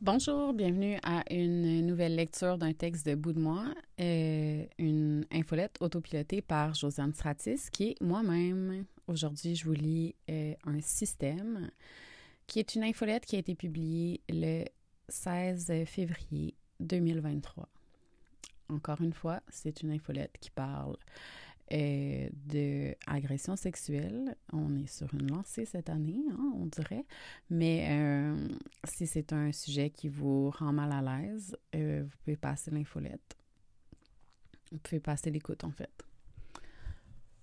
Bonjour, bienvenue à une nouvelle lecture d'un texte de Bout de moi, euh, une infolette autopilotée par Josiane Stratis, qui est moi-même. Aujourd'hui, je vous lis euh, un système qui est une infolette qui a été publiée le 16 février 2023. Encore une fois, c'est une infolette qui parle euh, de agression sexuelle. On est sur une lancée cette année, hein, on dirait. Mais euh, si c'est un sujet qui vous rend mal à l'aise, euh, vous pouvez passer l'infolette. Vous pouvez passer l'écoute, en fait.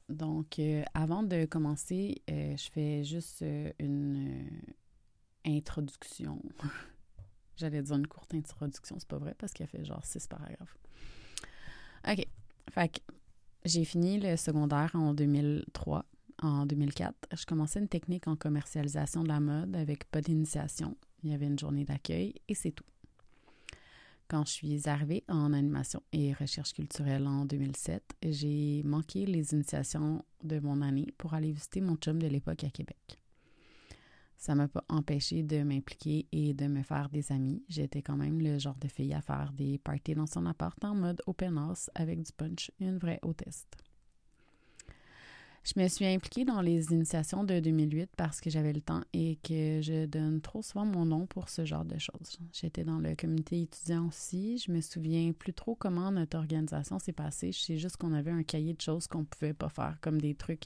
Donc, avant de commencer, je fais juste une introduction. J'allais dire une courte introduction, c'est pas vrai parce qu'elle fait genre six paragraphes. OK. Fait que j'ai fini le secondaire en 2003. En 2004, je commençais une technique en commercialisation de la mode avec pas d'initiation. Il y avait une journée d'accueil et c'est tout. Quand je suis arrivée en animation et recherche culturelle en 2007, j'ai manqué les initiations de mon année pour aller visiter mon chum de l'époque à Québec. Ça m'a pas empêché de m'impliquer et de me faire des amis. J'étais quand même le genre de fille à faire des parties dans son appart en mode open house avec du punch, une vraie hôtesse. Je me suis impliquée dans les initiations de 2008 parce que j'avais le temps et que je donne trop souvent mon nom pour ce genre de choses. J'étais dans le comité étudiant aussi. Je me souviens plus trop comment notre organisation s'est passée. Je sais juste qu'on avait un cahier de choses qu'on pouvait pas faire, comme des trucs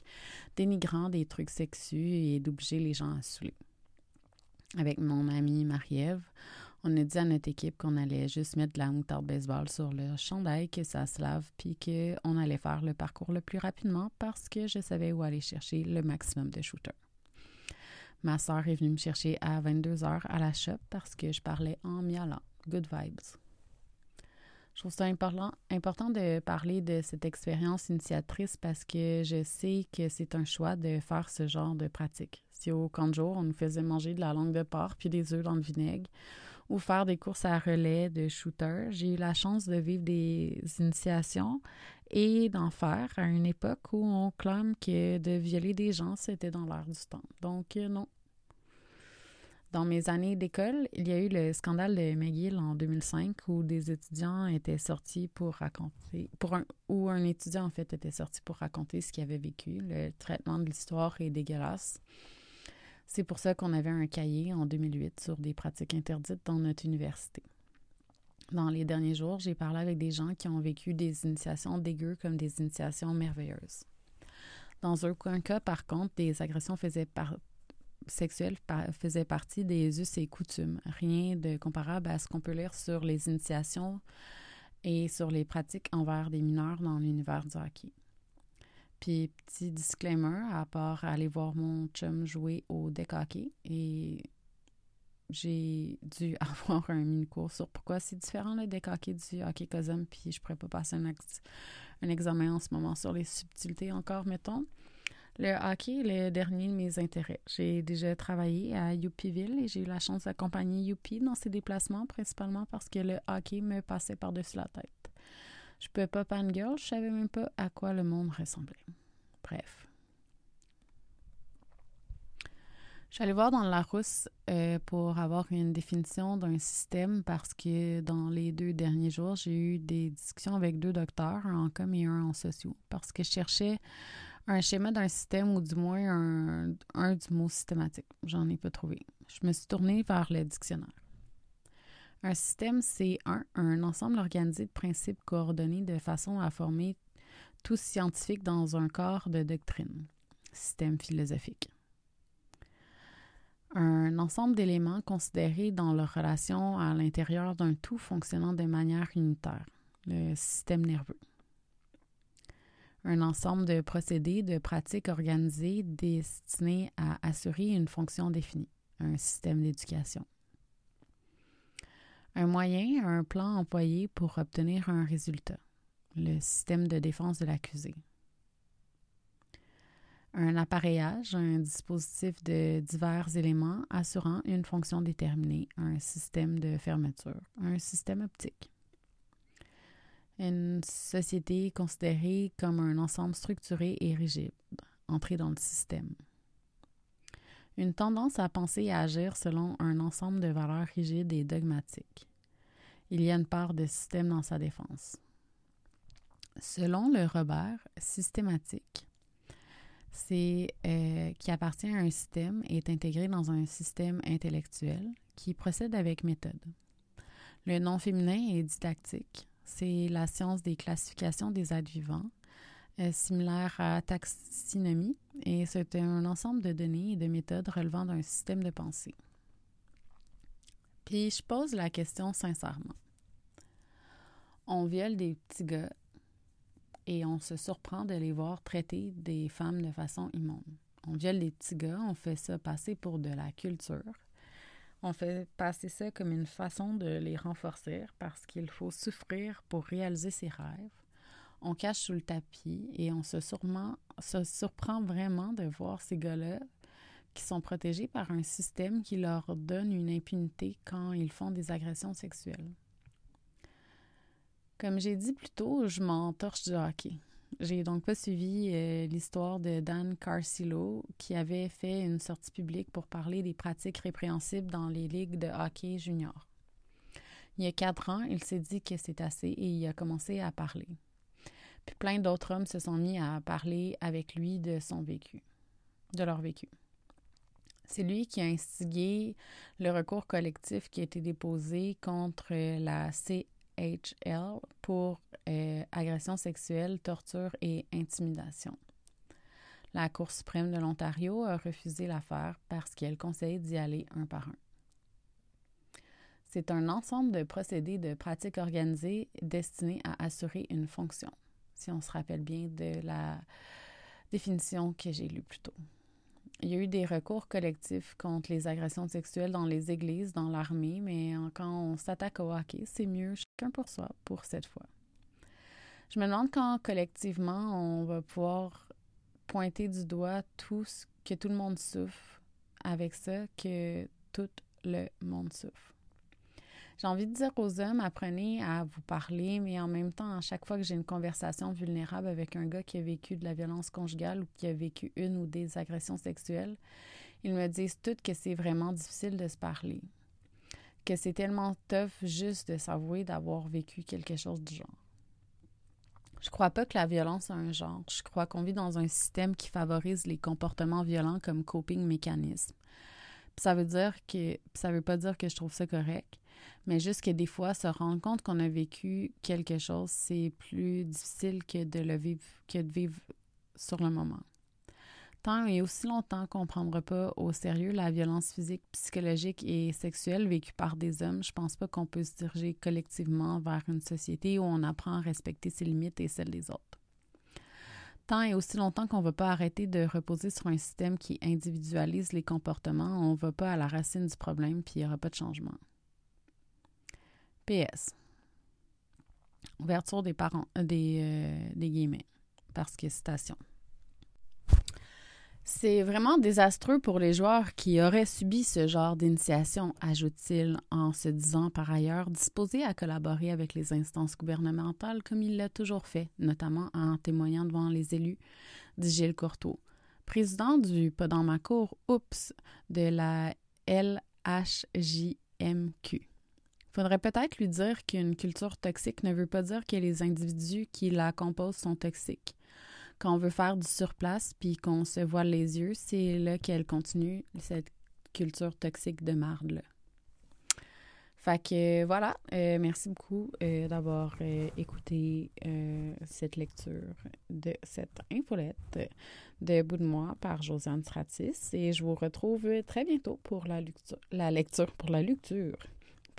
dénigrants, des trucs sexus et d'obliger les gens à saouler avec mon amie Marie-Ève, on a dit à notre équipe qu'on allait juste mettre de la moutarde baseball sur le chandail, que ça se lave, puis qu'on allait faire le parcours le plus rapidement parce que je savais où aller chercher le maximum de shooters. Ma soeur est venue me chercher à 22 heures à la shop parce que je parlais en miaulant. Good vibes. Je trouve ça important, important de parler de cette expérience initiatrice parce que je sais que c'est un choix de faire ce genre de pratique. Si au camp jour, on nous faisait manger de la langue de porc puis des œufs dans le vinaigre ou faire des courses à relais de shooter, j'ai eu la chance de vivre des initiations et d'en faire à une époque où on clame que de violer des gens, c'était dans l'air du temps. Donc, euh, non, dans mes années d'école, il y a eu le scandale de McGill en 2005 où des étudiants étaient sortis pour raconter, un, où un étudiant en fait était sorti pour raconter ce qu'il avait vécu. Le traitement de l'histoire est dégueulasse. C'est pour ça qu'on avait un cahier en 2008 sur des pratiques interdites dans notre université. Dans les derniers jours, j'ai parlé avec des gens qui ont vécu des initiations dégueu comme des initiations merveilleuses. Dans un cas, par contre, des agressions faisaient par sexuelle faisait partie des us et coutumes. Rien de comparable à ce qu'on peut lire sur les initiations et sur les pratiques envers des mineurs dans l'univers du hockey. Puis, petit disclaimer, à part aller voir mon chum jouer au deck hockey, et j'ai dû avoir un mini-cours sur pourquoi c'est différent le deck hockey du hockey cosum, puis je pourrais pas passer un, un examen en ce moment sur les subtilités encore, mettons. Le hockey est le dernier de mes intérêts. J'ai déjà travaillé à Youpiville et j'ai eu la chance d'accompagner Youpi dans ses déplacements, principalement parce que le hockey me passait par-dessus la tête. Je peux pas girl, je savais même pas à quoi le monde ressemblait. Bref. Allée voir dans la rousse euh, pour avoir une définition d'un système parce que dans les deux derniers jours, j'ai eu des discussions avec deux docteurs, un en com et un en sociaux, parce que je cherchais un schéma d'un système ou du moins un, un du mot systématique. J'en ai pas trouvé. Je me suis tournée vers le dictionnaire. Un système, c'est un, ensemble organisé de principes coordonnés de façon à former tout scientifique dans un corps de doctrine. Système philosophique. Un ensemble d'éléments considérés dans leur relation à l'intérieur d'un tout fonctionnant de manière unitaire, le système nerveux un ensemble de procédés, de pratiques organisées destinées à assurer une fonction définie, un système d'éducation. Un moyen, un plan employé pour obtenir un résultat, le système de défense de l'accusé. Un appareillage, un dispositif de divers éléments assurant une fonction déterminée, un système de fermeture, un système optique une société considérée comme un ensemble structuré et rigide, entré dans le système. Une tendance à penser et à agir selon un ensemble de valeurs rigides et dogmatiques. Il y a une part de système dans sa défense. Selon le Robert, systématique, c'est euh, qui appartient à un système et est intégré dans un système intellectuel qui procède avec méthode. Le nom féminin est didactique. C'est la science des classifications des êtres vivants, euh, similaire à taxinomie, et c'est un ensemble de données et de méthodes relevant d'un système de pensée. Puis je pose la question sincèrement. On viole des petits gars et on se surprend de les voir traiter des femmes de façon immonde. On viole des petits gars, on fait ça passer pour de la culture. On fait passer ça comme une façon de les renforcer parce qu'il faut souffrir pour réaliser ses rêves. On cache sous le tapis et on se, surprend vraiment de voir ces gars-là qui sont protégés par un système qui leur donne une impunité quand ils font des agressions sexuelles. Comme j'ai dit plus tôt, je m'entorche du hockey. J'ai donc pas suivi euh, l'histoire de Dan Carcillo qui avait fait une sortie publique pour parler des pratiques répréhensibles dans les ligues de hockey junior. Il y a quatre ans, il s'est dit que c'est assez et il a commencé à parler. Puis plein d'autres hommes se sont mis à parler avec lui de son vécu, de leur vécu. C'est lui qui a instigé le recours collectif qui a été déposé contre la C HL pour euh, agression sexuelle, torture et intimidation. La Cour suprême de l'Ontario a refusé l'affaire parce qu'elle conseille d'y aller un par un. C'est un ensemble de procédés de pratiques organisées destinés à assurer une fonction, si on se rappelle bien de la définition que j'ai lue plus tôt. Il y a eu des recours collectifs contre les agressions sexuelles dans les églises, dans l'armée, mais quand on s'attaque au hockey, c'est mieux chacun pour soi pour cette fois. Je me demande quand collectivement on va pouvoir pointer du doigt tout ce que tout le monde souffre avec ça, que tout le monde souffre. J'ai envie de dire aux hommes, apprenez à vous parler, mais en même temps, à chaque fois que j'ai une conversation vulnérable avec un gars qui a vécu de la violence conjugale ou qui a vécu une ou des agressions sexuelles, ils me disent toutes que c'est vraiment difficile de se parler, que c'est tellement tough juste de s'avouer d'avoir vécu quelque chose du genre. Je crois pas que la violence a un genre. Je crois qu'on vit dans un système qui favorise les comportements violents comme coping mécanisme. ça veut dire que ça veut pas dire que je trouve ça correct, mais juste que des fois, se rendre compte qu'on a vécu quelque chose, c'est plus difficile que de le vivre, que de vivre sur le moment. Tant et aussi longtemps qu'on ne prendra pas au sérieux la violence physique, psychologique et sexuelle vécue par des hommes, je pense pas qu'on peut se diriger collectivement vers une société où on apprend à respecter ses limites et celles des autres. Tant et aussi longtemps qu'on ne va pas arrêter de reposer sur un système qui individualise les comportements, on ne va pas à la racine du problème puis il n'y aura pas de changement. PS. Ouverture des parents, euh, des, euh, des guillemets, parce que citation. C'est vraiment désastreux pour les joueurs qui auraient subi ce genre d'initiation, ajoute-t-il en se disant par ailleurs disposé à collaborer avec les instances gouvernementales comme il l'a toujours fait, notamment en témoignant devant les élus, dit Gilles Courteau, président du Podamacour Oups de la LHJMQ faudrait peut-être lui dire qu'une culture toxique ne veut pas dire que les individus qui la composent sont toxiques. Quand on veut faire du surplace puis qu'on se voile les yeux, c'est là qu'elle continue cette culture toxique de marde-là. Fait que voilà, euh, merci beaucoup euh, d'avoir euh, écouté cette lecture de cette infolette de Bout de moi par Josiane Stratis et je vous retrouve très bientôt pour la la lecture pour la lecture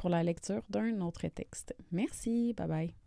pour la lecture d'un autre texte. Merci, bye bye.